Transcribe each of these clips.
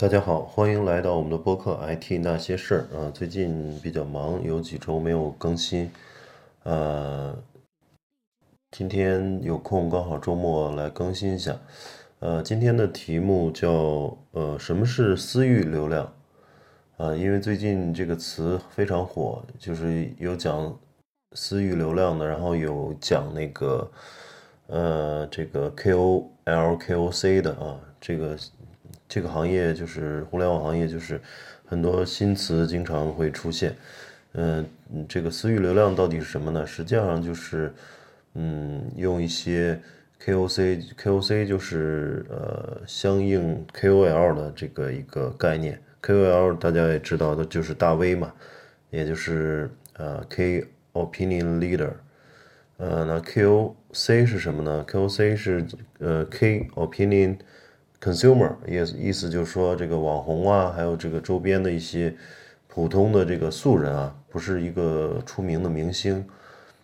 大家好，欢迎来到我们的播客 IT 那些事儿啊。最近比较忙，有几周没有更新，呃，今天有空，刚好周末来更新一下。呃，今天的题目叫呃，什么是私域流量？啊，因为最近这个词非常火，就是有讲私域流量的，然后有讲那个呃，这个 KOL、KOC 的啊，这个。这个行业就是互联网行业，就是很多新词经常会出现。嗯，这个私域流量到底是什么呢？实际上就是，嗯，用一些 KOC，KOC 就是呃相应 KOL 的这个一个概念。KOL 大家也知道的就是大 V 嘛，也就是呃 K Opinion Leader。呃，那 KOC 是什么呢？KOC 是呃 K Opinion。Consumer 意意思就是说，这个网红啊，还有这个周边的一些普通的这个素人啊，不是一个出名的明星，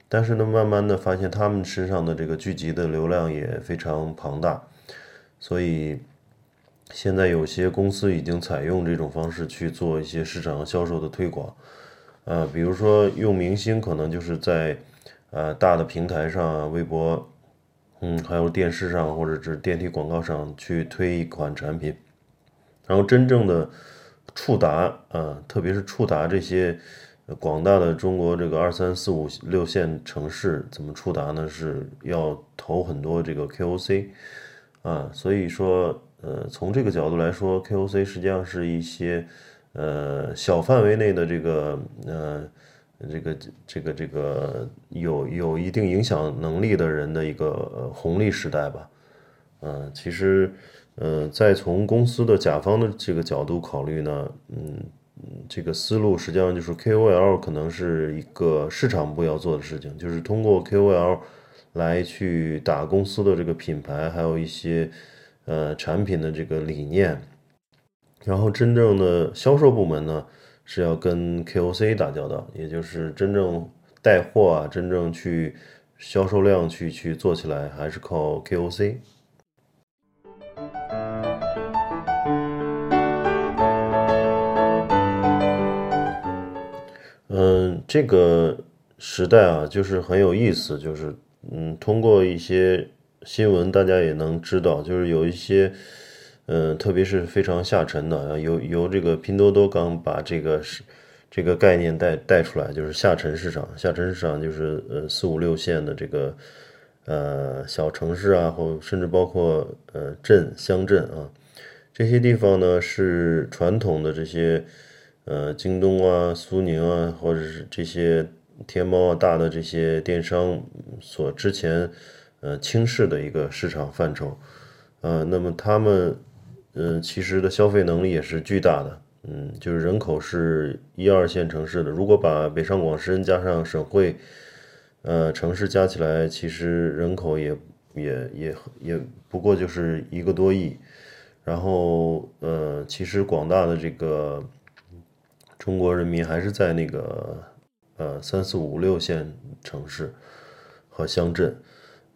但是呢，慢慢的发现他们身上的这个聚集的流量也非常庞大，所以现在有些公司已经采用这种方式去做一些市场销售的推广，呃，比如说用明星，可能就是在呃大的平台上，微博。嗯，还有电视上或者是电梯广告上去推一款产品，然后真正的触达啊，特别是触达这些广大的中国这个二三四五六线城市，怎么触达呢？是要投很多这个 KOC 啊，所以说呃，从这个角度来说，KOC 实际上是一些呃小范围内的这个呃。这个这个这个有有一定影响能力的人的一个红利时代吧，嗯，其实，呃，再从公司的甲方的这个角度考虑呢，嗯这个思路实际上就是 KOL 可能是一个市场部要做的事情，就是通过 KOL 来去打公司的这个品牌，还有一些呃产品的这个理念，然后真正的销售部门呢。是要跟 KOC 打交道，也就是真正带货啊，真正去销售量去去做起来，还是靠 KOC。嗯，这个时代啊，就是很有意思，就是嗯，通过一些新闻，大家也能知道，就是有一些。嗯，特别是非常下沉的，由由这个拼多多刚把这个是这个概念带带出来，就是下沉市场。下沉市场就是呃四五六线的这个呃小城市啊，或甚至包括呃镇乡镇啊这些地方呢，是传统的这些呃京东啊、苏宁啊，或者是这些天猫啊大的这些电商所之前呃轻视的一个市场范畴呃，那么他们。嗯，其实的消费能力也是巨大的，嗯，就是人口是一二线城市的，如果把北上广深加上省会，呃，城市加起来，其实人口也也也也不过就是一个多亿，然后呃，其实广大的这个中国人民还是在那个呃三四五六线城市和乡镇。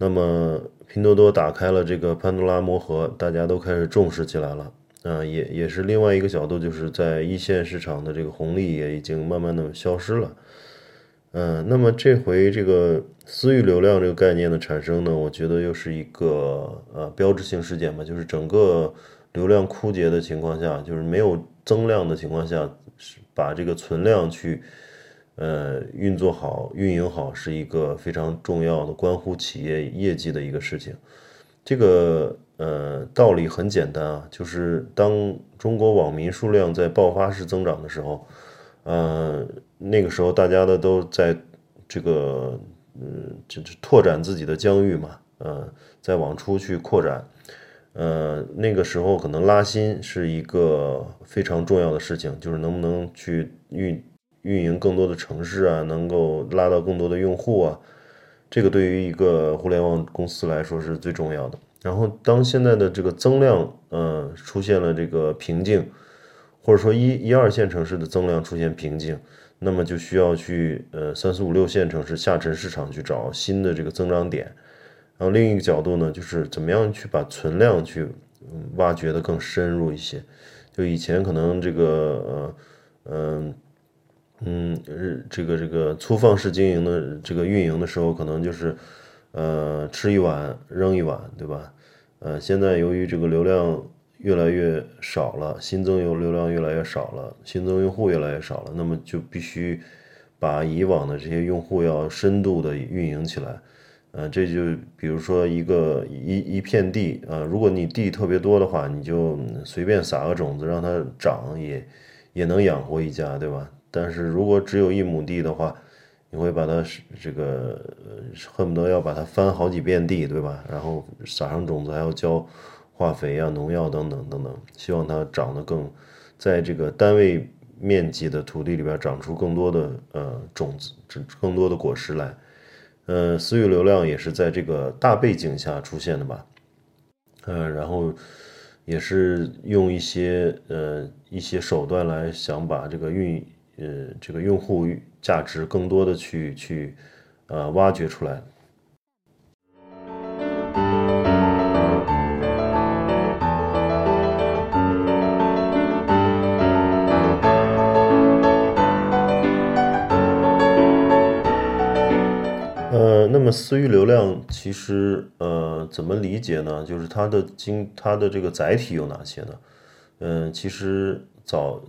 那么，拼多多打开了这个潘多拉魔盒，大家都开始重视起来了。啊，也也是另外一个角度，就是在一线市场的这个红利也已经慢慢的消失了。嗯，那么这回这个私域流量这个概念的产生呢，我觉得又是一个呃标志性事件吧，就是整个流量枯竭的情况下，就是没有增量的情况下，把这个存量去。呃，运作好、运营好是一个非常重要的、关乎企业业绩的一个事情。这个呃道理很简单啊，就是当中国网民数量在爆发式增长的时候，呃，那个时候大家的都在这个嗯，就是拓展自己的疆域嘛，呃，在往出去扩展。呃，那个时候可能拉新是一个非常重要的事情，就是能不能去运。运营更多的城市啊，能够拉到更多的用户啊，这个对于一个互联网公司来说是最重要的。然后，当现在的这个增量，呃，出现了这个瓶颈，或者说一一二线城市的增量出现瓶颈，那么就需要去呃三四五六线城市下沉市场去找新的这个增长点。然后另一个角度呢，就是怎么样去把存量去挖掘的更深入一些。就以前可能这个呃嗯嗯日这个这个粗放式经营的这个运营的时候，可能就是呃吃一碗扔一碗，对吧？呃，现在由于这个流量越来越少了，新增用流量越来越少了，新增用户越来越少了，那么就必须把以往的这些用户要深度的运营起来。呃，这就比如说一个一一片地啊，如果你地特别多的话，你就随便撒个种子让它长，也也能养活一家，对吧？但是如果只有一亩地的话，你会把它这个恨不得要把它翻好几遍地，对吧？然后撒上种子，还要浇化肥啊、农药等等等等，希望它长得更，在这个单位面积的土地里边长出更多的呃种子，更多的果实来。呃，私域流量也是在这个大背景下出现的吧？嗯，然后也是用一些呃一些手段来想把这个运呃这个用户价值更多的去去呃挖掘出来。那么私域流量其实呃怎么理解呢？就是它的经它的这个载体有哪些呢？嗯，其实早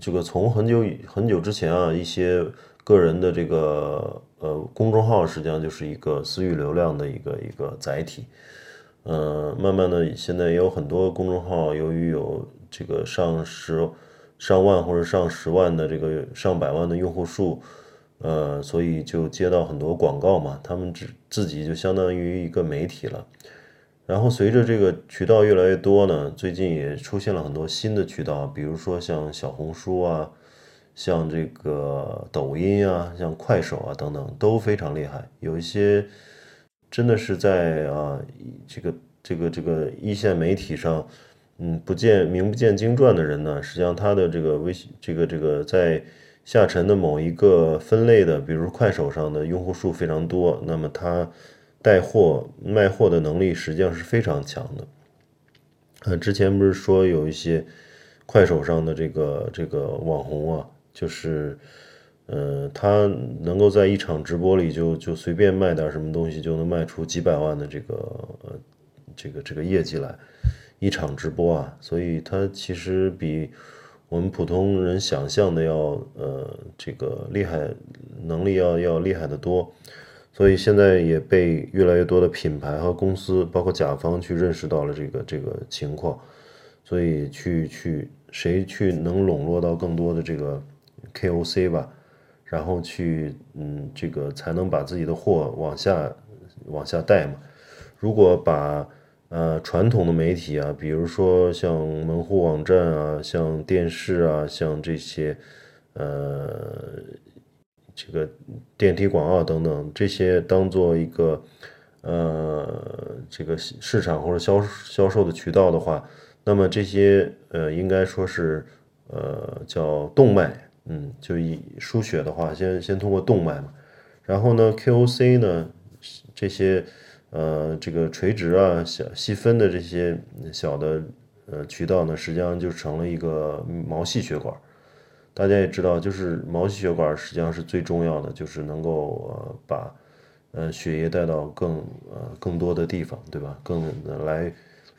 这个从很久很久之前啊，一些个人的这个呃公众号实际上就是一个私域流量的一个一个载体。嗯，慢慢的现在也有很多公众号，由于有这个上十上万或者上十万的这个上百万的用户数。呃，所以就接到很多广告嘛，他们只自己就相当于一个媒体了。然后随着这个渠道越来越多呢，最近也出现了很多新的渠道，比如说像小红书啊，像这个抖音啊，像快手啊等等，都非常厉害。有一些真的是在啊这个这个这个一线媒体上，嗯，不见名不见经传的人呢，实际上他的这个微信这个这个在。下沉的某一个分类的，比如快手上的用户数非常多，那么他带货卖货的能力实际上是非常强的。呃，之前不是说有一些快手上的这个这个网红啊，就是呃，他能够在一场直播里就就随便卖点什么东西，就能卖出几百万的这个呃这个这个业绩来，一场直播啊，所以他其实比。我们普通人想象的要呃这个厉害，能力要要厉害的多，所以现在也被越来越多的品牌和公司，包括甲方去认识到了这个这个情况，所以去去谁去能笼络到更多的这个 KOC 吧，然后去嗯这个才能把自己的货往下往下带嘛，如果把。呃，传统的媒体啊，比如说像门户网站啊，像电视啊，像这些，呃，这个电梯广告等等，这些当做一个呃这个市场或者销销售的渠道的话，那么这些呃应该说是呃叫动脉，嗯，就以输血的话，先先通过动脉嘛，然后呢，KOC 呢这些。呃，这个垂直啊、小细分的这些小的呃渠道呢，实际上就成了一个毛细血管。大家也知道，就是毛细血管实际上是最重要的，就是能够呃把呃血液带到更呃更多的地方，对吧？更来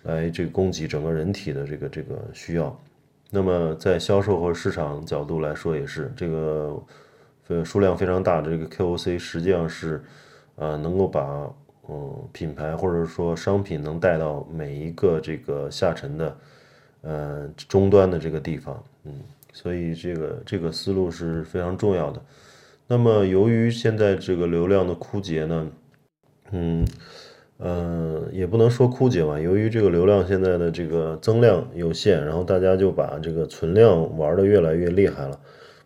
来这个供给整个人体的这个这个需要。那么在销售和市场角度来说，也是这个呃数量非常大的这个 KOC，实际上是呃能够把。嗯，品牌或者说商品能带到每一个这个下沉的，呃，终端的这个地方，嗯，所以这个这个思路是非常重要的。那么，由于现在这个流量的枯竭呢，嗯，呃，也不能说枯竭吧，由于这个流量现在的这个增量有限，然后大家就把这个存量玩的越来越厉害了，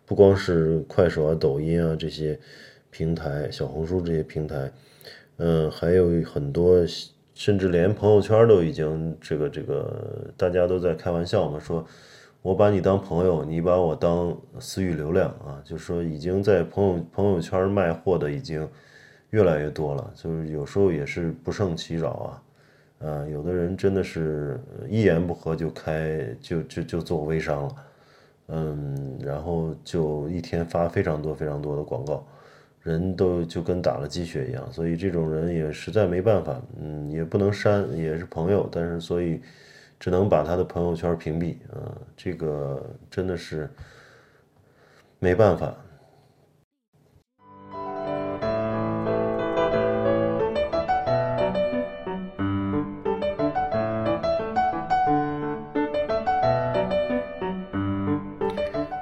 不光是快手啊、抖音啊这些平台，小红书这些平台。嗯，还有很多，甚至连朋友圈都已经这个这个，大家都在开玩笑嘛，说我把你当朋友，你把我当私域流量啊，就是说已经在朋友朋友圈卖货的已经越来越多了，就是有时候也是不胜其扰啊，啊，有的人真的是一言不合就开就就就做微商了，嗯，然后就一天发非常多非常多的广告，人都就跟打了鸡血一样，所以这种人也实在没办法，嗯，也不能删，也是朋友，但是所以只能把他的朋友圈屏蔽啊，这个真的是没办法。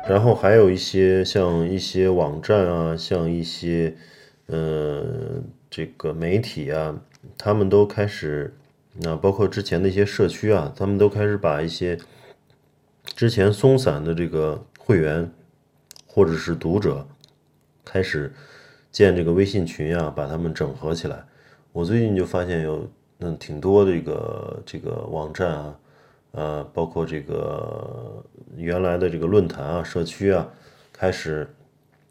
然后还有一些像一些网站啊，像一些呃这个媒体啊，他们都开始，那包括之前的一些社区啊，他们都开始把一些之前松散的这个会员或者是读者，开始建这个微信群啊，把他们整合起来。我最近就发现有嗯挺多的一个这个网站啊。呃，包括这个原来的这个论坛啊、社区啊，开始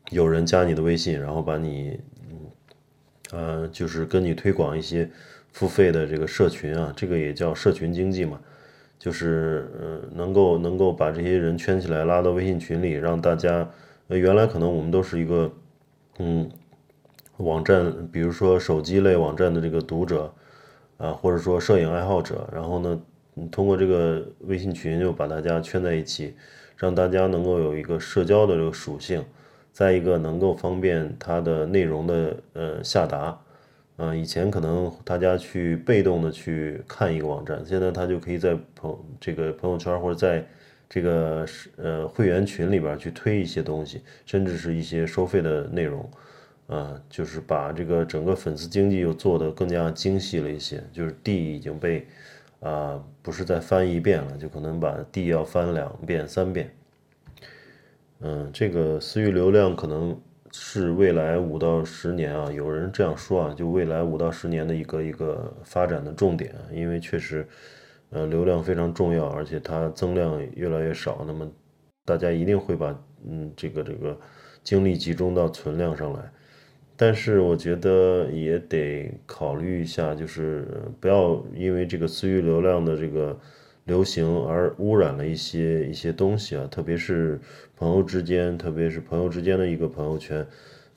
有人加你的微信，然后把你，嗯呃，就是跟你推广一些付费的这个社群啊，这个也叫社群经济嘛，就是呃，能够能够把这些人圈起来，拉到微信群里，让大家，呃，原来可能我们都是一个，嗯，网站，比如说手机类网站的这个读者，啊，或者说摄影爱好者，然后呢。通过这个微信群，就把大家圈在一起，让大家能够有一个社交的这个属性，再一个能够方便它的内容的呃下达。嗯，以前可能大家去被动的去看一个网站，现在他就可以在朋这个朋友圈或者在这个呃会员群里边去推一些东西，甚至是一些收费的内容。啊，就是把这个整个粉丝经济又做得更加精细了一些，就是地已经被。啊，不是再翻一遍了，就可能把地要翻两遍、三遍。嗯，这个私域流量可能是未来五到十年啊，有人这样说啊，就未来五到十年的一个一个发展的重点，因为确实，呃，流量非常重要，而且它增量越来越少，那么大家一定会把嗯这个这个精力集中到存量上来。但是我觉得也得考虑一下，就是不要因为这个私域流量的这个流行而污染了一些一些东西啊，特别是朋友之间，特别是朋友之间的一个朋友圈，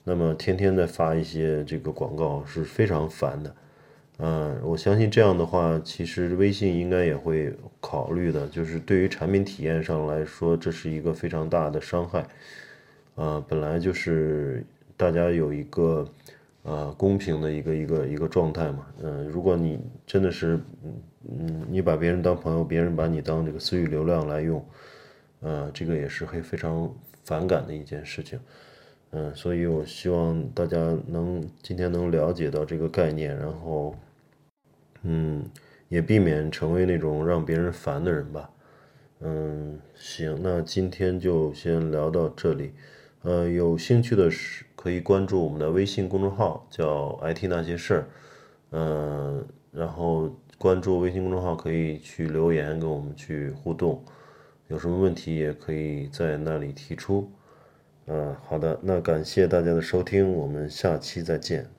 那么天天在发一些这个广告是非常烦的。嗯，我相信这样的话，其实微信应该也会考虑的，就是对于产品体验上来说，这是一个非常大的伤害。啊，本来就是。大家有一个呃公平的一个一个一个状态嘛，嗯，如果你真的是嗯你把别人当朋友，别人把你当这个私域流量来用，呃，这个也是会非常反感的一件事情，嗯，所以我希望大家能今天能了解到这个概念，然后嗯也避免成为那种让别人烦的人吧，嗯，行，那今天就先聊到这里。呃，有兴趣的是可以关注我们的微信公众号，叫 “IT 那些事儿”。嗯，然后关注微信公众号可以去留言跟我们去互动，有什么问题也可以在那里提出。嗯，好的，那感谢大家的收听，我们下期再见。